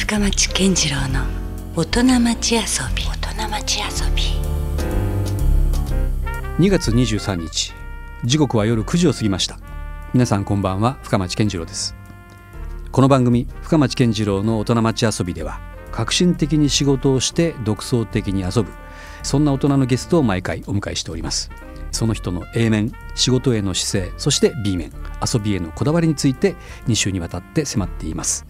深町健次郎の大人町遊び。大人町遊び。2月23日。時刻は夜9時を過ぎました。皆さんこんばんは。深町健次郎です。この番組深町健次郎の大人町遊びでは革新的に仕事をして独創的に遊ぶそんな大人のゲストを毎回お迎えしております。その人の A 面仕事への姿勢そして B 面遊びへのこだわりについて2週にわたって迫っています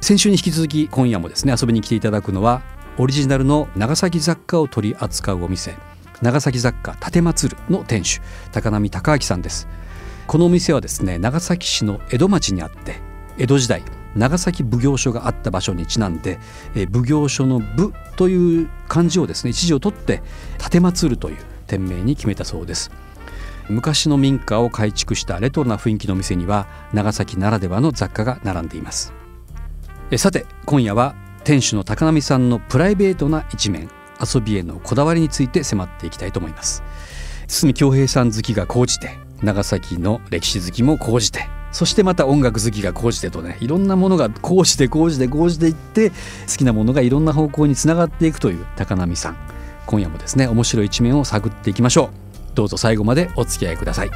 先週に引き続き今夜もですね遊びに来ていただくのはオリジナルの長崎雑貨を取り扱うお店長崎雑貨立祭るの店主高波孝明さんです。このお店はですね長崎市の江戸町にあって江戸時代長崎奉行所があった場所にちなんで、え奉行所の「部」という漢字をですね一字を取って「立祭る」という店名に決めたそうです。昔の民家を改築したレトロな雰囲気の店には長崎ならではの雑貨が並んでいます。えさて今夜は店主の高波さんのプライベートな一面遊びへのこだわりについて迫っていきたいと思います。堤恭平さん好きが高じて長崎の歴史好きも高じてそしてまた音楽好きが高じてとねいろんなものが高じて高じて高じていって好きなものがいろんな方向につながっていくという高波さん。今夜もですね面白い一面を探っていきましょう。どうぞ最後までお付き合いください。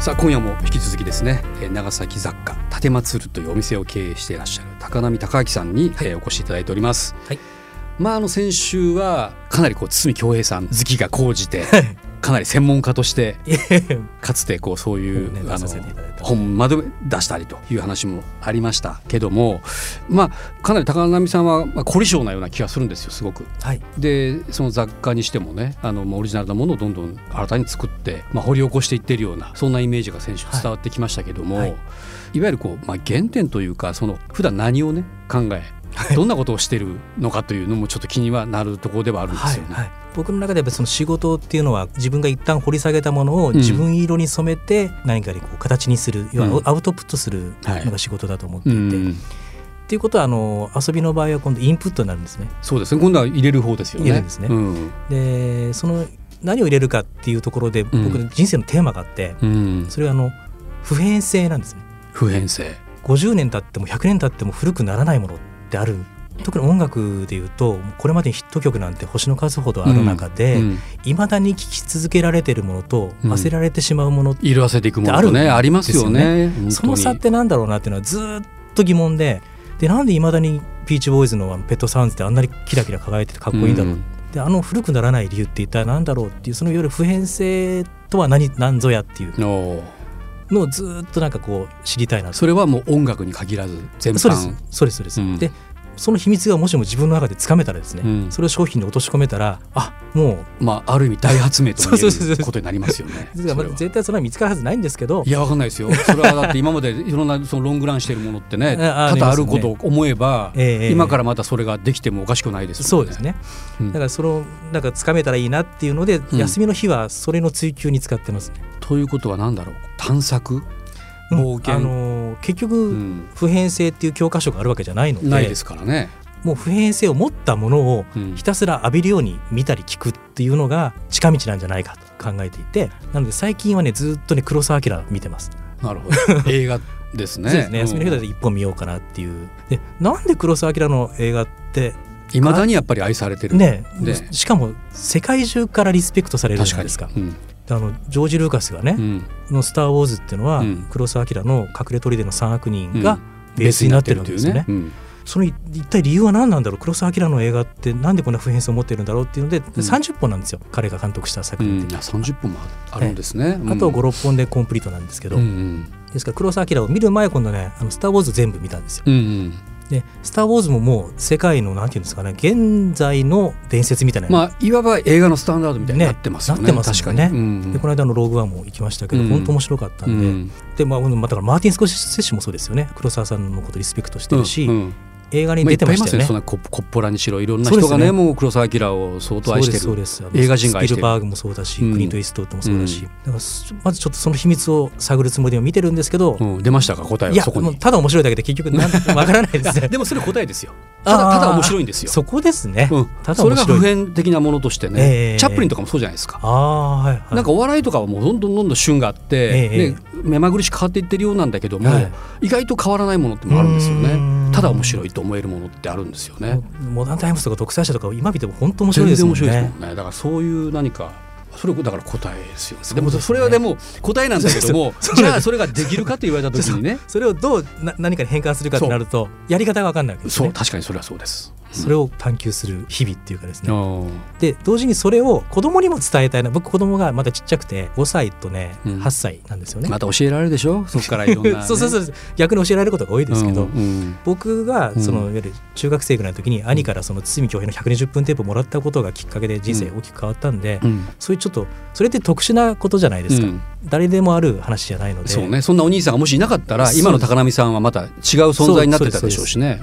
さあ今夜も引き続きですね長崎雑貨立祭というお店を経営していらっしゃる高波孝明さんに、はい、お越しいただいております、はい、まああの先週はかなりこう堤恭平さん 好きが高じてかなり専門家としてかつてこうそういうあの本まで出したりという話もありましたけどもまあかなり高波さんはまあ凝り性なような気がするんですよすごく。はい、でその雑貨にしてもねあのオリジナルなものをどんどん新たに作って、まあ、掘り起こしていってるようなそんなイメージが先週伝わってきましたけども、はいはい、いわゆるこう、まあ、原点というかその普段何をね考えどんなことをしてるのかというのもちょっと気にはなるところではあるんですよね。はいはい僕の中ではその仕事っていうのは自分が一旦掘り下げたものを自分色に染めて何かにこう形にする、うん、要はアウトプットするのが仕事だと思っていて。はいっていうことはあの遊びの場合は今度インプットになるんですね。そうですね。今度は入れる方ですよね。ですね。うん、でその何を入れるかっていうところで僕の人生のテーマがあって、うん、それはあの普遍性なんですね。普遍性。50年経っても100年経っても古くならないものってある。特に音楽でいうとこれまでにヒット曲なんて星の数ほどある中でいま、うん、だに聴き続けられてるものと忘れられてしまうものって色あせていくものとねありますよねその差ってなんだろうなっていうのはずっと疑問ででなんでいまだにピーチボーイズのペットサウンズってあんなにキラキラ輝いててかっこいいんだろう、うん、であの古くならない理由って一体何だろうっていうそのいわゆる普遍性とは何何ぞやっていうのをずっとなんかこう知りたいなそれはもう音楽に限らず全般。そうです。そうですそうです、うん、でその秘密がもしも自分の中でつかめたらですね、うん、それを商品に落とし込めたらあもうまあある意味大発明ということになりますよね 絶対それは。見つかるはずないんですけど。いやわかんないですよ。それはだって今までいろんなそのロングランしてるものってね多々あることを思えば、ね、今からまたそれができてもおかしくないです、ね、そうですね、うん、だからそのなんかつかめたらいいなっていうので、休みの日はそれの追求に使ってますね。ということは何だろう？探索？冒険、あのー、結局、普遍性っていう教科書があるわけじゃないのでないですからねもう普遍性を持ったものをひたすら浴びるように見たり聞くっていうのが近道なんじゃないかと考えていてなので最近はねずっとね黒澤明見てます。なるほど 映画ですね。そうですね。休みの日で一本見ようかなっていう。で、なんで黒澤明の映画っていまだにやっぱり愛されてるねしかも世界中からリスペクトされるじゃないですか。うん、あのジョージ・ルーカスがね、うん、の「スター・ウォーズ」っていうのは、うん、黒澤明の「隠れ砦の三悪人」がベースになってるんですよね。その一体理由は何なんだろう黒澤明の映画ってなんでこんな普遍性を持っているんだろうっていうので、うん、30本なんですよ。彼が監督した作品って、うん、30本もある。んですね、あと56本でコンプリートなんですけど、うんうん、ですから黒澤明を見る前今度ね「あのスター・ウォーズ」全部見たんですよ。うんうんで「スター・ウォーズ」ももう世界のなんていうんですかね現在の伝説みたいな。まあいわば映画のスタンダードみたいになってますよねなってますよね、うん、でこの間の「ローグワン」も行きましたけど、うん、本当面白かったんで、うん、でまあ、だからマーティン・スコセッシもそうですよね。黒沢さんのことリスペクトしてるし、映画に出てましたよね。まあ、コッポラにしろ。いろんな人がね、ね、もう黒澤明を相当愛してる。そうです映画人が愛してる。スピルバーグもそうだし、うん、クリント・イーストウッドもそうだし、うん、だからまずちょっとその秘密を探るつもりで見てるんですけど、うん、出ましたか答えは。そこに。ただ面白いだけで結局 わからないですね。でもそれ答えですよ。ただただ面白いんですよ。そこですね、うん、ただそれが普遍的なものとしてね、えー、チャップリンとかもそうじゃないですか。あ、はいはい、なんかお笑いとかはもうどんどんどんどん旬があって、えー、ね、目まぐるしく変わっていってるようなんだけども、はい、意外と変わらないものってもあるんですよね。ただ面白いと思えるものってあるんですよね。モダンタイムスとか独裁者とか今見ても本当面白いですもんね。面白いですもんね。だからそういう何かそれだから答えですよ、ね、でもそれはでも答えなんだけども じゃあそれができるかと言われた時にね。それをどうな何かに変換するかとなるとやり方が分かんないわけです、ね、そう。確かにそれはそうですそれを探求する日々っていうかですね、うん、で同時にそれを子供にも伝えたいな。僕子供がまだちっちゃくて5歳とね、うん、8歳なんですよね。また教えられるでしょ？そこからいろんな、ね、そうそうそう。逆に教えられることが多いですけど、うんうん、僕がそのいわゆる中学生ぐらいの時に兄からその堤恭平の120分テープをもらったことがきっかけで人生大きく変わったんで、うん、そういうちょっとそれって特殊なことじゃないですか、誰でもある話じゃないので。そうね。そんなお兄さんがもしいなかったら今の高波さんはまた違う存在になってたでしょうしね。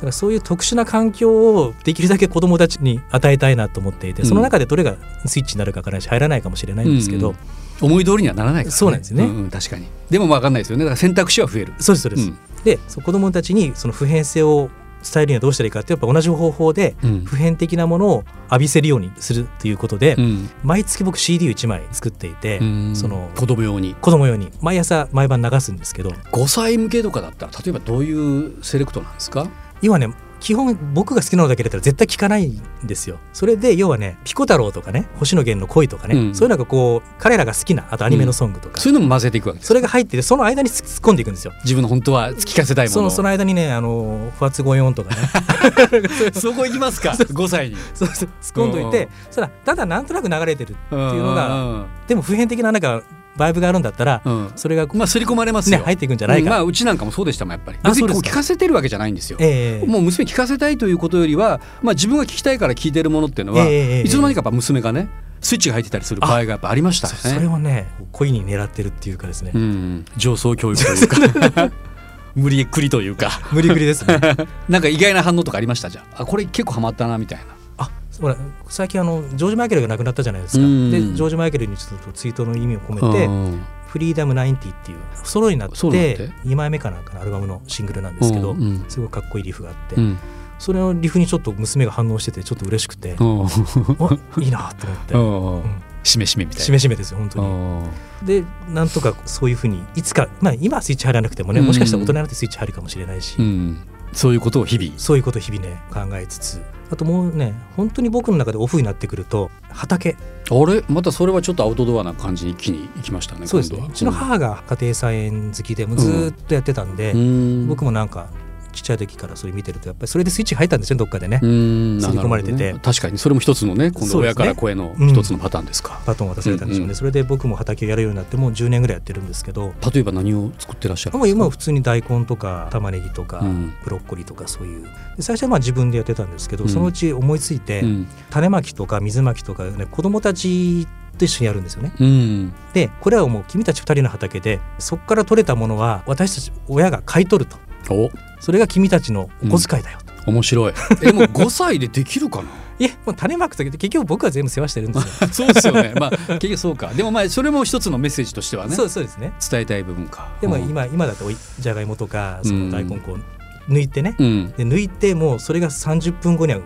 だからそういう特殊な環境をできるだけ子どもたちに与えたいなと思っていて、その中でどれがスイッチになるかからし入らないかもしれないんですけど、うん。うん、思い通りにはならないから、ね、そうなんですね、うんうん、確かに。でも分かんないですよね。だから選択肢は増える。そうですそうです、うん、で子どもたちにその普遍性を伝えるにはどうしたらいいかってやっぱ同じ方法で普遍的なものを浴びせるようにするということで、うん、毎月僕 CD を1枚作っていて、その子供用に。子供用に。毎朝毎晩流すんですけど。5歳向けとかだったら例えばどういうセレクトなんですか？今ね基本僕が好きなのだけだったら絶対聞かないんですよ。それで要はねピコ太郎とかね星野源の恋とかね、うん、そういうのがこう彼らが好きなあとアニメのソングとか、うん、そういうのも混ぜていくわけです。それが入っててその間に突っ込んでいくんですよ。自分の本当は聞かせたいものそのその間にねあの不発5音とかね。そこ行きますか？5歳に。そうそう。突っ込んどいてそらただなんとなく流れてるっていうのがでも普遍的ななんかバイブがあるんだったら、うん、それがまあ刷り込まれますね入っていくんじゃないか、うん、まあうちなんかもそうでしたもんやっぱり。別にこう聞かせてるわけじゃないんですよ、えー、もう娘聞かせたいということよりはまあ自分が聞きたいから聞いてるものっていうのは、えー、いつの間にかやっぱ娘がねスイッチが入ってたりする場合がやっぱありましたね。それはね恋に狙ってるっていうかですね、うん、上層教育というか。無理くりというか。無理くりですね。なんか意外な反応とかありました？じゃあこれ結構ハマったなみたいなほら最近あのジョージ・マイケルが亡くなったじゃないですか、でジョージ・マイケルにちょっとツイートの意味を込めて「フリーダム90」っていうソロになって2枚目かなんかのアルバムのシングルなんですけど、すごいかっこいいリフがあって、それのリフにちょっと娘が反応しててちょっと嬉しくていいなと思って。しめしめみたいな。しめしめですよ本当に。でなんとかそういうふうにいつかまあ今はスイッチ入らなくてもねもしかしたら大人になってスイッチ入るかもしれないし、うん、そういうことを日々。そういうことを日々ね考えつつあともうね本当に僕の中でオフになってくると畑。あれ？またそれはちょっとアウトドアな感じに一気に行きましたねそうですね。うちの母が家庭菜園好きでもずっとやってたんで、うん、僕もなんかちっちゃい時からそれ見てるとやっぱりそれでスイッチ入ったんですよどっかでね。刷り込まれてて、ね、確かにそれも一つのね今度親から声の一つのパターンですか、ねうん、バトン渡されたんでしょうね、うん。うん、それで僕も畑をやるようになってもう10年ぐらいやってるんですけど。例えば何を作ってらっしゃるもう今は普通に大根とか玉ねぎとか、ブロッコリーとかそういう。最初はまあ自分でやってたんですけど、そのうち思いついて、種まきとか水まきとかね子供たちと一緒にやるんですよね。うん、でこれはもう君たち2人の畑でそこから取れたものは私たち親が買い取ると。それが君たちのお小遣いだよ、うん、面白い。えもう5歳でできるかな？いやもう種まく時結局僕は全部世話してるんですよ。そうですよね。まあ結局そうか。でもまあそれも一つのメッセージとしてはねそうそうですね。伝えたい部分か。でも今、今だとじゃがいもとかその大根こう抜いてね、うん、で抜いてもうそれが30分後には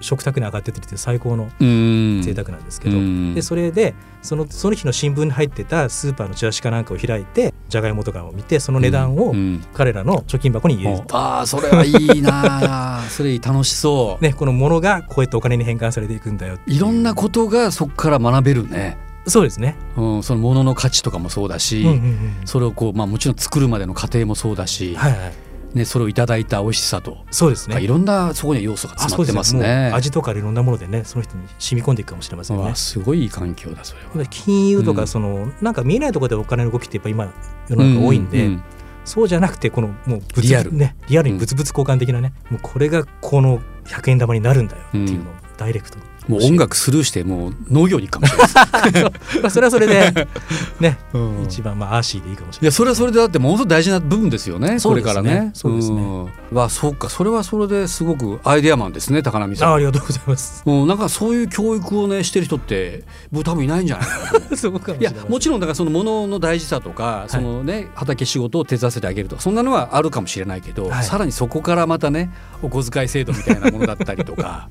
食卓に上がっててって最高の贅沢なんですけどでそれでそのその日の新聞に入ってたスーパーのチラシかなんかを開いてじゃがいもとかを見てその値段を彼らの貯金箱に入れる、ああそれはいいな それ楽しそう、ね、このものがこうやってお金に変換されていくんだよいろんなことがそこから学べるね。そうですね、うん、そのものの価値とかもそうだし、うんうんうん、それをこう、まあ、もちろん作るまでの過程もそうだし、はいはいね、それをいただいた美味しさと。そうですね。いろんなそこに要素が詰まってますね。味とかいろんなものでねその人に染み込んでいくかもしれませんね。すごいいい環境だそれは。金融とかその、うん、なんか見えないところでお金の動きってやっぱ今世の中多いんで、うんうんうん。そうじゃなくてこのもうリアル。ねリアルに物々交換的なね、うん、もうこれがこの100円玉になるんだよっていうのをダイレクトにもう音楽スルーしてもう農業にかもしれない。まあそれはそれで ね、うん、一番まあアーシーでいいかもしれない、いやそれはそれでだってものすごく大事な部分ですよねこれからね。そうですね。わ、うん、そうか。それはそれですごくアイデアマンですね高波さん。ありがとうございます。うん。なんかそういう教育をねしてる人って僕多分いないんじゃないかな そうかい。やもちろんだからそのものの大事さとか、そのね畑仕事を手伝わせてあげるとかそんなのはあるかもしれないけど、はい、さらにそこからまたねお小遣い制度みたいなものだったりとか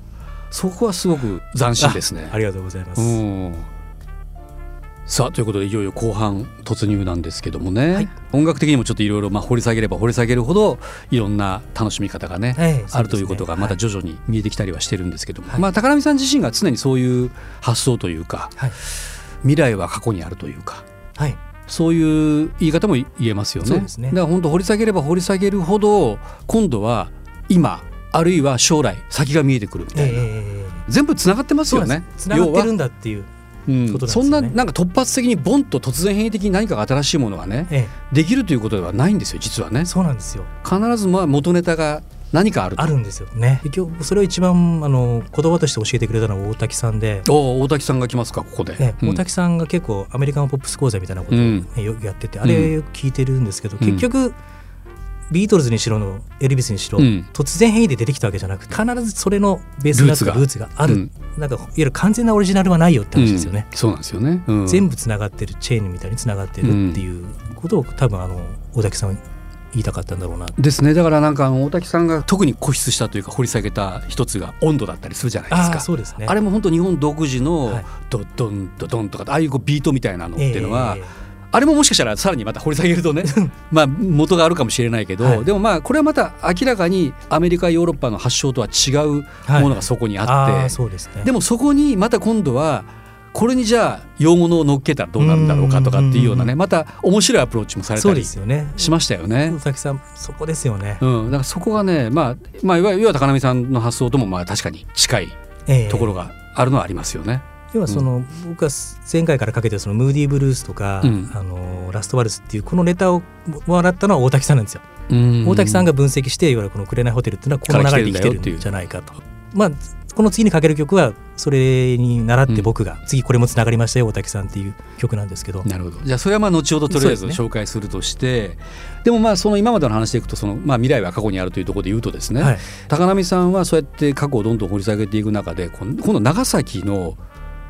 そこはすごく斬新ですね。ありがとうございます、さあということでいよいよ後半突入なんですけどもね、はい、音楽的にもちょっといろいろ掘り下げれば掘り下げるほどいろんな楽しみ方がねはい、あるということがまた徐々に見えてきたりはしてるんですけども、はい、まあ高波さん自身が常にそういう発想というか、未来は過去にあるというか、はい、そういう言い方も言えますよね。ね。だから本当掘り下げれば掘り下げるほど今度は今あるいは将来先が見えてくるみたいな、えー、全部つながってますよね。つながってるんだっていううん、そんななんか突発的にボンと突然変異的に何かが新しいものがね、ええ、できるということではないんですよ実はね。そうなんですよ。必ずまあ元ネタが何かあるあるんですよね。今日それを一番あの言葉として教えてくれたのは大滝さんで。お大滝さんが来ますかここで、ね、うん、大滝さんが結構アメリカンポップス講座みたいなことを、ね、よくやってて、あれ聞いてるんですけど、結局ビートルズにしろのエルビスにしろ、うん、突然変異で出てきたわけじゃなくて必ずそれのベースになったルーツが。ある、うん、なんかいわゆる完全なオリジナルはないよって話ですよね、うん、そうなんですよね、全部つながってるチェーンみたいにつながってるっていうことを多分あの大滝さん言いたかったんだろうな。ですね。だからなんか大滝さんが特に固執したというか掘り下げた一つが温度だったりするじゃないですか。そうですね。あれも本当日本独自のドドンドドンとかああいうこうビートみたいなのっていうのは、えーあれももしかしたらさらにまた掘り下げるとね まあ元があるかもしれないけど、はい、でもまあこれはまた明らかにアメリカヨーロッパの発祥とは違うものがそこにあって、はい、そうですね、でもそこにまた今度はこれにじゃあ洋物を乗っけたらどうなるんだろうかとかっていうようなねまた面白いアプローチもされたりしましたよね。佐々木さんそこですよね、うん、だからそこがね、まあ、まあいわゆる高波さんの発想ともまあ確かに近いところがあるのはありますよね。えー要はその、うん、僕は前回からかけてそのムーディーブルースとか、うん、あのラストワルツっていうこのネタをもらったのは大滝さんなんですよ。大滝さんが分析していわゆるこの「紅ホテル」っていうのはこの流れで生きてるんじゃないかと。まあこの次にかける曲はそれに倣って僕が、次これもつながりましたよ大滝さんっていう曲なんですけど。なるほど。じゃあそれはまあ後ほどとりあえず紹介するとして、ね、でもまあその今までの話でいくとその、まあ、未来は過去にあるというところで言うとですね、はい、高波さんはそうやって過去をどんどん掘り下げていく中で今度長崎の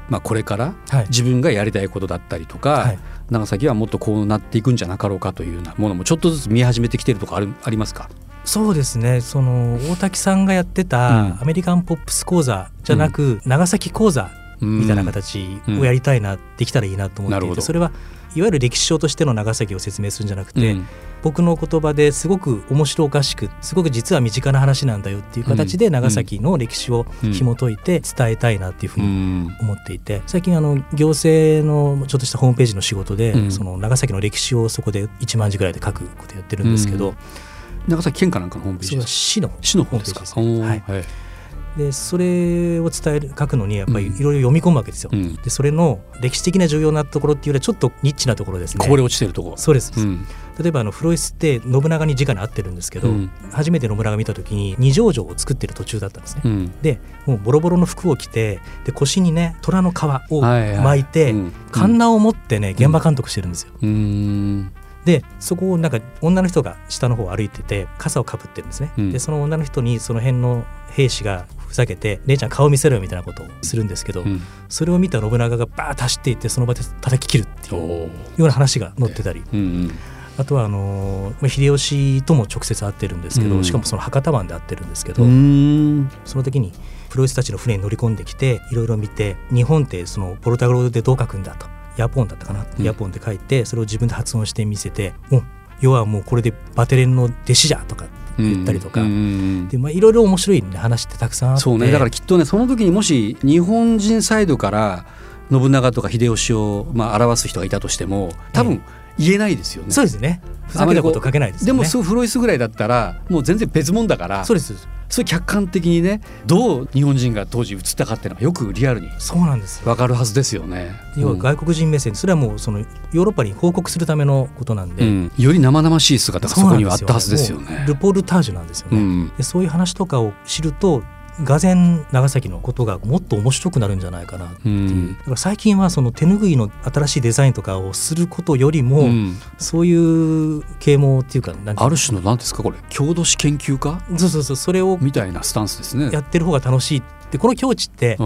まあ、これから自分がやりたいことだったりとか、はい、長崎はもっとこうなっていくんじゃなかろうかというようなものもちょっとずつ見え始めてきてるとかあるありますか？そうですね。その大滝さんがやってたアメリカンポップス講座じゃなく、うん、長崎講座みたいな形をやりたいな、うん、できたらいいなと思っていてそれはいわゆる歴史書としての長崎を説明するんじゃなくて、うん、僕の言葉ですごく面白おかしくすごく実は身近な話なんだよっていう形で長崎の歴史を紐解いて伝えたいなっていうふうに思っていて最近あの行政のちょっとしたホームページの仕事で、その長崎の歴史をそこで1万字ぐらいで書くことやってるんですけど、長崎県かなんかのホームページです市の市のホームページですか、はい、はいでそれを伝える書くのにやっぱりいろいろ読み込むわけですよ、うん、でそれの歴史的な重要なところっていうよりはちょっとニッチなところですね。こぼれ落ちてるとこ。ろそうです、うん、例えばあのフロイスって信長に直に合ってるんですけど、うん、初めて信長見た時に二条城を作ってる途中だったんですね、でもうボロボロの服を着てで腰にね虎の皮を巻いて、カンナを持ってね現場監督してるんですよ、でそこをなんか女の人が下の方を歩いてて傘をかぶってるんですね、でその女の人にその辺の兵士がふざけて「姉ちゃん顔見せろよ」みたいなことをするんですけど、うん、それを見た信長がバーッと走っていってその場で叩き切るっていうような話が載ってたり。うんうん。あとはあの秀吉とも直接会ってるんですけど、うん、しかもその博多湾で会ってるんですけど、その時にプロレスたちの船に乗り込んできていろいろ見て日本ってそのポルタゴロでどう書くんだとヤポンだったかな、うん、ヤポンって書いてそれを自分で発音してみせてもう要はもうこれでバテレンの弟子じゃとか言ったりとか、でまあいろいろ面白い、ね、話ってたくさんあってそうねだからきっとねその時にもし日本人サイドから信長とか秀吉をまあ表す人がいたとしても多分言えないですよね。そうですね。ふざけたこと書けないです、ね、でもそうフロイスぐらいだったらもう全然別物だから。そうです。そう客観的にねどう日本人が当時映ったかっていうのがよくリアルにそうなんです分かるはずですよね。要は外国人目線、それはもうそのヨーロッパに報告するためのことなんで、うん、より生々しい姿がそこにはあったはずですよね。ルポルタージュなんですよね。うん、でそういう話とかを知るとがぜ長崎のことがもっと面白くなるんじゃないかなっていう、だから最近はその手ぬぐいの新しいデザインとかをすることよりも、うん、そういう啓蒙っていうかある種の何ですかこれ？郷土史研究家？そうそうそうそれをみたいなスタンスですね。やってる方が楽しいでこの境地って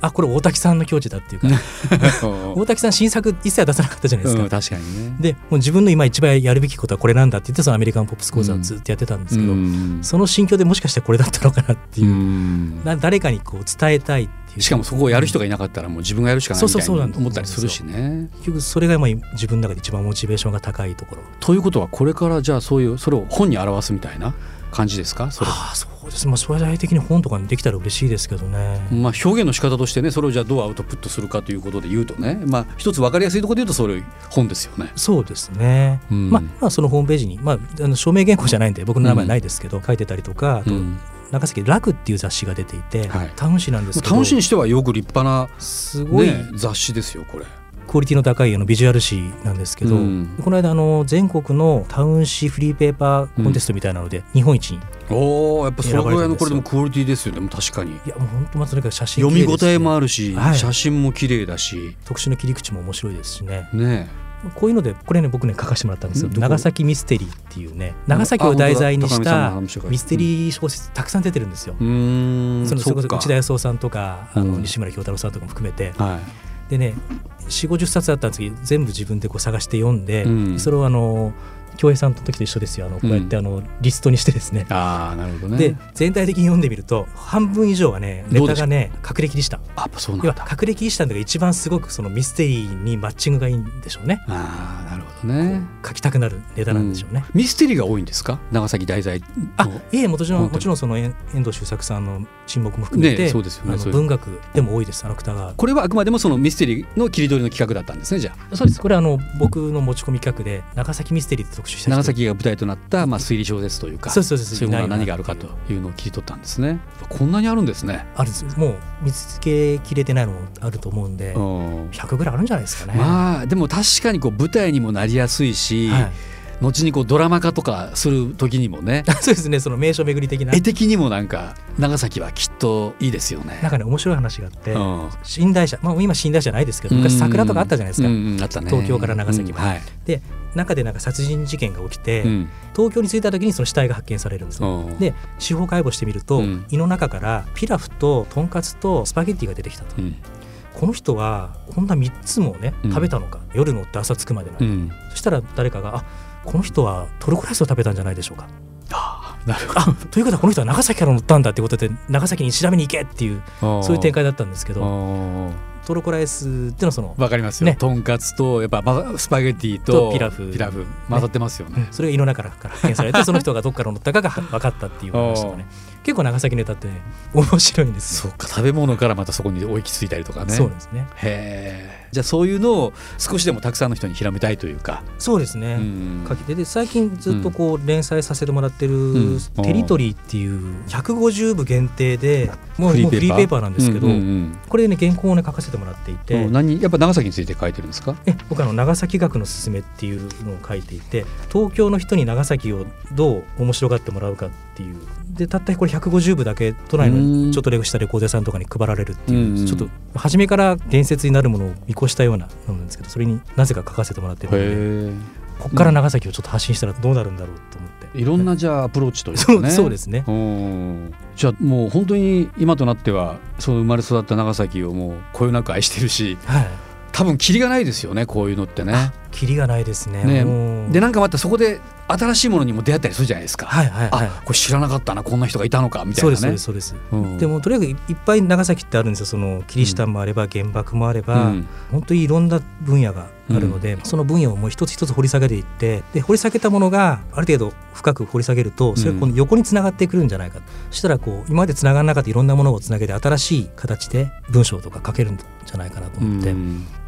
あこれ大滝さんの境地だっていうか 大滝さん新作一切出さなかったじゃないですか、うん、確かにね。でもう自分の今一番やるべきことはこれなんだって言ってそのアメリカンポップス講座をずっとやってたんですけど、うん、その心境でもしかしてこれだったのかなっていう、うん、誰かにこう伝えたいっていう。しかもそこをやる人がいなかったらもう自分がやるしかないみたいな思ったりするしね。結局それが今自分の中で一番モチベーションが高いところ。ということはこれからじゃあそういうそれを本に表すみたいな感じですか？それ。あそうですまあ将来的に本とかにできたら嬉しいですけどね、まあ、表現の仕方としてねそれをじゃあどうアウトプットするかということで言うとね、まあ、一つ分かりやすいところで言うとそれ本ですよね。そうですね、うん、まあ、まあそのホームページに、まあ、あの署名原稿じゃないんで僕の名前ないですけど、うん、書いてたりとかあと、うん。長崎楽っていう雑誌が出ていて、はい、タウン誌なんですけど。タウン誌にしてはよく立派なすごい、ね、雑誌ですよこれクオリティの高いあのビジュアル誌なんですけど、うん、この間あの全国のタウン誌フリーペーパーコンテストみたいなので日本一におおやっぱそれぐらいのこれでもクオリティですよね。確かに。いやもう本当まずとにかく写真読み応えもあるし、はい、写真も綺麗だし。特殊な切り口も面白いですしね。ねこういうのでこれね僕ね書かせてもらったんですよ。長崎ミステリーっていうね長崎を題材にしたミステリー小説たくさん出てるんですよ。そのそれこそ内田康夫さんとかあの西村京太郎さんとかも含めて、はい、でね4 5 0冊あったんですけど全部自分でこう探して読んで、うん、それをあの京平さんの時と一緒ですよ。あのこうやってあの、リストにしてですね、あなるほどね。で全体的に読んでみると半分以上はねネタがね隠れキリシタンあそうなんだ。隠れキリシタンが一番すごくそのミステリーにマッチングがいいんでしょうね。ああなるほどね。書きたくなるネタなんでしょうね、うん、ミステリーが多いんですか？長崎題材あいえもちろんもちろんその遠藤周作さんの沈黙も含めて、ね、そうですよね文学でも多いです。あの芥川これはあくまでもそのミステリーの切り取りの企画だったんですねじゃあ。そうです。これはあの僕の持ち込み企画で長崎ミステリーって特集した長崎が舞台となった、まあ、推理小説というかそうそうそういうものは何があるかというのを切り取ったんですね。こんなにあるんですね。あるんです。もう見つけきれてないのもあると思うんで100ぐらいあるんじゃないですかね。まあでも確かにこう舞台にもなりやすいし、はい後にこうドラマ化とかする時にもね。そうですねその名所巡り的な。絵的にもなんか長崎はきっといいですよね。なんかね面白い話があって、うん、寝台車まあ今寝台車ないですけど昔桜とかあったじゃないですか、うんうん、あったね、東京から長崎まで、うんはい、で中でなんか殺人事件が起きて、うん、東京に着いた時にその死体が発見されるんですよ。で司法解剖してみると、うん、胃の中からピラフととんかつとスパゲッティが出てきたと。うん、この人はこんな3つもね食べたのか、夜乗って朝着くまでの、そしたら誰かが「あこの人はトルコライスを食べたんじゃないでしょうか」あなるほど。ということはこの人は長崎から乗ったんだってことで長崎に調べに行けっていうそういう展開だったんですけどトルコライスっていうのはそのわかりますよ、ね、とんかつとやっぱスパゲティとピラフ。ピラフ混ざってますよね、ね、それが胃の中から発見されて その人がどっから乗ったかが分かったっていう話とかね結構長崎ネタって、ね、面白いんですそうか食べ物からまたそこに追いきついたりとかね。そうですね。へえじゃあそういうのを少しでもたくさんの人に広めたいというか。そうですね、書き手。で最近ずっとこう連載させてもらってる「テリトリー」っていう150部限定でもうフリーペーパー？なんですけど、これでね原稿をね書かせてもらっていて。何やっぱ長崎について書いてるんですか？え僕あの長崎学のすすめっていうのを書いていて東京の人に長崎をどう面白がってもらうかっていうでたったこれ150部だけ都内のちょっとレゴしたレコーデさんとかに配られるっていうちょっと初めから伝説になるものを見越したようなものなんですけどそれになぜか書かせてもらってるのでここから長崎をちょっと発信したらどうなるんだろうと思って、いろんなじゃあアプローチというかね。そうですね。じゃあもう本当に今となってはその生まれ育った長崎をもうこよなく愛してるし、はい、多分キリがないですよねこういうのってね。キリがないですね。ね。でなんかまたそこで新しいものにも出会ったりするじゃないですか。はいはい、はい、あこれ知らなかったなこんな人がいたのかみたいな、ね、そうですそうです。そうです、うん、でもとにかくいっぱい長崎ってあるんですよ。そのキリシタンもあれば原爆もあれば、うん、本当にいろんな分野があるので、うん、その分野をもう一つ一つ掘り下げていってで掘り下げたものがある程度深く掘り下げるとそれがこの横につながってくるんじゃないか、そしたらこう今までつながらなかったいろんなものをつなげて新しい形で文章とか書けるんじゃないかなと思って、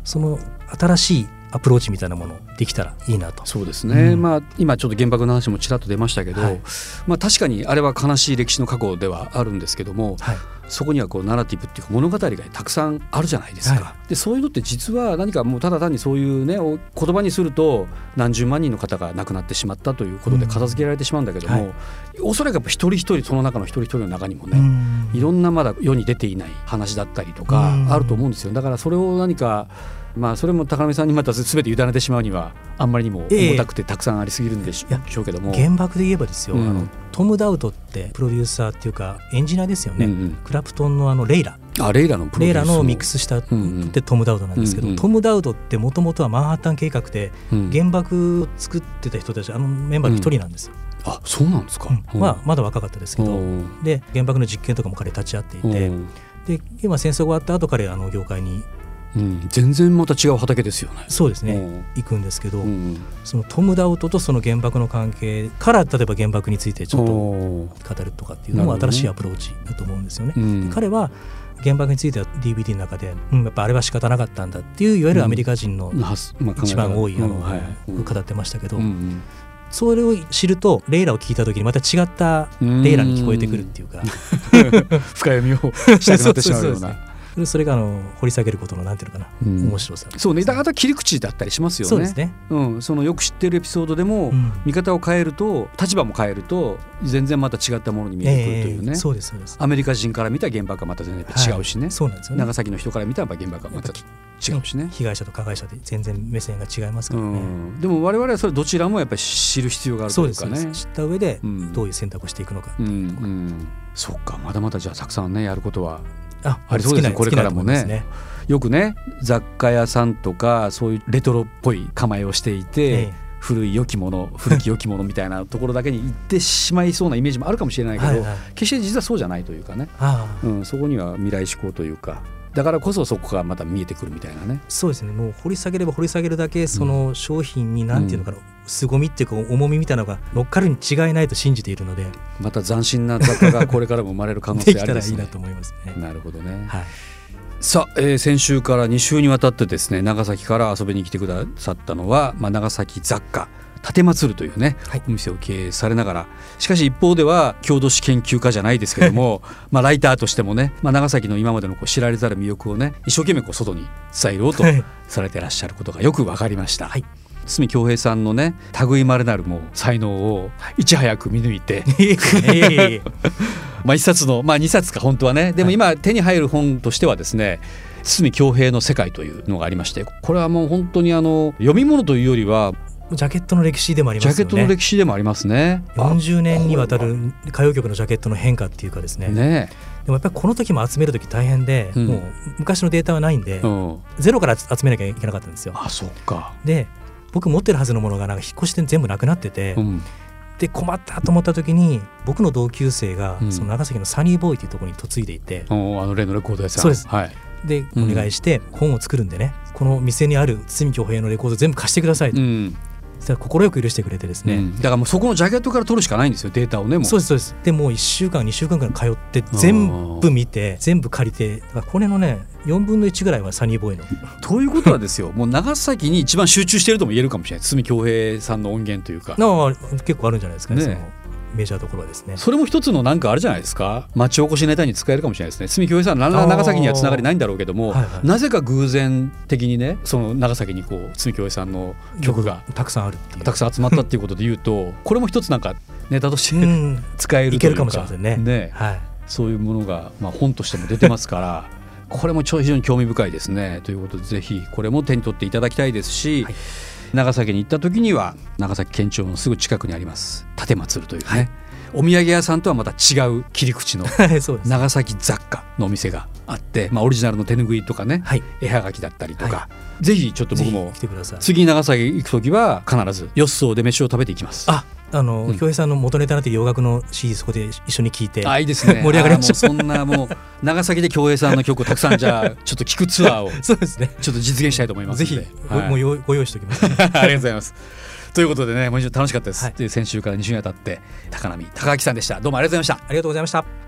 その新しいアプローチみたいなものできたらいいなと。そうですね、うん、まあ、今ちょっと原爆の話もちらっと出ましたけど、はい、まあ、確かにあれは悲しい歴史の過去ではあるんですけども、はい、そこにはこうナラティブっていうか物語がたくさんあるじゃないですか、はい、でそういうのって実は何かもうただ単にそういうね言葉にすると何十万人の方が亡くなってしまったということで片付けられてしまうんだけども、うん、おそらくやっぱ一人一人その中の一人一人の中にもね、いろんなまだ世に出ていない話だったりとかあると思うんですよ。だからそれを何かまあそれも高見さんにまた全て委ねてしまうにはあんまりにも重たくてたくさんありすぎるんでしょうけども、原爆で言えばですよ、うん、あのトム・ダウトってプロデューサーっていうかエンジニアですよね、うんうん、クラプトンのあのレイラ。あレイラのレイラのミックスしたってトム・ダウトなんですけど、うんうん、トム・ダウトってもともとはマンハッタン計画で原爆を作ってた人たちあのメンバーの一人なんですよ。うん、あそうなんですか、うん、まあ、まだ若かったですけどで原爆の実験とかも彼立ち会っていてで今戦争が終わった後彼あの業界にうん、全然また違う畑ですよね。そうですね、行くんですけど、うん、そのトム・ダウトとその原爆の関係から例えば原爆についてちょっと語るとかっていうのも新しいアプローチだと思うんですよね。ね彼は原爆については DVD の中で、うん、やっぱあれは仕方なかったんだっていういわゆるアメリカ人の一番多い、あの、語ってましたけど、それを知るとレイラを聞いた時にまた違ったレイラに聞こえてくるっていうか。深読みをしたくなってしまうようなそれがあの掘り下げることのなんていうのかな、うん、面白さ。そうね。だから切り口だったりしますよね。そうですね、うん、そのよく知ってるエピソードでも、うん、見方を変えると立場も変えると全然また違ったものに見えてくるというね、えー、そうですそうです。アメリカ人から見た原爆はまた全然違うしね、はい、そうなんですよ、ね、長崎の人から見たら原爆はまた違うしね。被害者と加害者で全然目線が違いますからね、うん、でも我々はそれどちらもやっぱり知る必要があるというかね。知った上でどういう選択をしていくのか、うんうん、そっか。まだまだじゃあたくさんねやることはあありそうですね。これからもね、ね、よくね雑貨屋さんとかそういうレトロっぽい構えをしていて、ええ、古い良きもの古き良きものみたいなところだけに行ってしまいそうなイメージもあるかもしれないけどはい、決して実はそうじゃないというかね、うん、そこには未来志向というかだからこそそこがまた見えてくるみたいなね。そうですね。もう掘り下げれば掘り下げるだけその商品に何ていうのかな、うん、凄みっていうか重みみたいなのが乗っかるに違いないと信じているので。また斬新な雑貨がこれからも生まれる可能性ありますね。いいなと思いますね。なるほどね、はい。さあ、えー、先週から2週にわたってですね長崎から遊びに来てくださったのは、まあ、長崎雑貨立松というね、はい、お店を経営されながらしかし一方では郷土史研究家じゃないですけども まあライターとしてもね、まあ、長崎の今までのこう知られざる魅力をね一生懸命こう外に伝えようとされてらっしゃることがよく分かりました。はい。堤恭平さんのね類まれなるもう才能をい。ち早く見抜いて まあ一冊のまあ二冊か本当はねでも今手に入る本としてはですね堤恭平の世界というのがありましてこれはもう本当にあの読み物というよりはジャケットの歴史でもありますね。ジャケットの歴史でもありますね。40年にわたる歌謡曲のジャケットの変化っていうかですね。ね。でもやっぱりこの時も集める時大変で、うん、もう昔のデータはないんで、うん、ゼロから集めなきゃいけなかったんですよ。あそっか。で僕持ってるはずのものがなんか引っ越しで全部なくなってて、うん、で困ったと思った時に僕の同級生がその長崎のサニーボーイというところに嫁いでいて、あの例のレコード屋さん。そうです、はい、でお願いして本を作るんでね、この店にある堤恭平のレコード全部貸してくださいと。快く許してくれてですね、うん、だからもうそこのジャケットから取るしかないんですよ。データをねそうですそうです。でもう1週間2週間ぐらい通って全部見て全部借りてだからこれのね4分の1ぐらいはサニーボーイの。ということはですよもう長崎に一番集中しているとも言えるかもしれない。堤恭平さんの音源というか。結構あるんじゃないですかね。ねメジャーところはですね。それも一つのなんかあるじゃないですか。町おこしネタに使えるかもしれないですね。住京平さん長崎にはつながりないんだろうけども、はいはい、なぜか偶然的にねその長崎にこう住京平さんの曲がたくさんあるたくさん集まったっていうことで言うとこれも一つなんかネタとして使えるというかいけるかもしれませんね。ね、はい、そういうものが、まあ、本としても出てますからこれも非常に興味深いですね。ということでぜひこれも手に取っていただきたいですし、はい長崎に行った時には長崎県庁のすぐ近くにあります立松というね、はい、お土産屋さんとはまた違う切り口の長崎雑貨のお店があって、まあ、オリジナルの手ぬぐいとかね、はい、絵はがきだったりとか、はい、ぜひちょっと僕も次長崎行く時は必ずよっそうで飯を食べていきます。ああの、うん、京平さんの元ネタなって洋楽の CD そこで一緒に聴いてあいいですね。盛り上がりました。そんなもう長崎で京平さんの曲をたくさんじゃあ ちょっと聴くツアーをそうですね。ちょっと実現したいと思いますぜひ、はい、もうご用意しておきます、ね、ありがとうございます。ということでねもう一度楽しかったです、はい、先週から2週にわたって高波高垣さんでした。どうもありがとうございました。ありがとうございました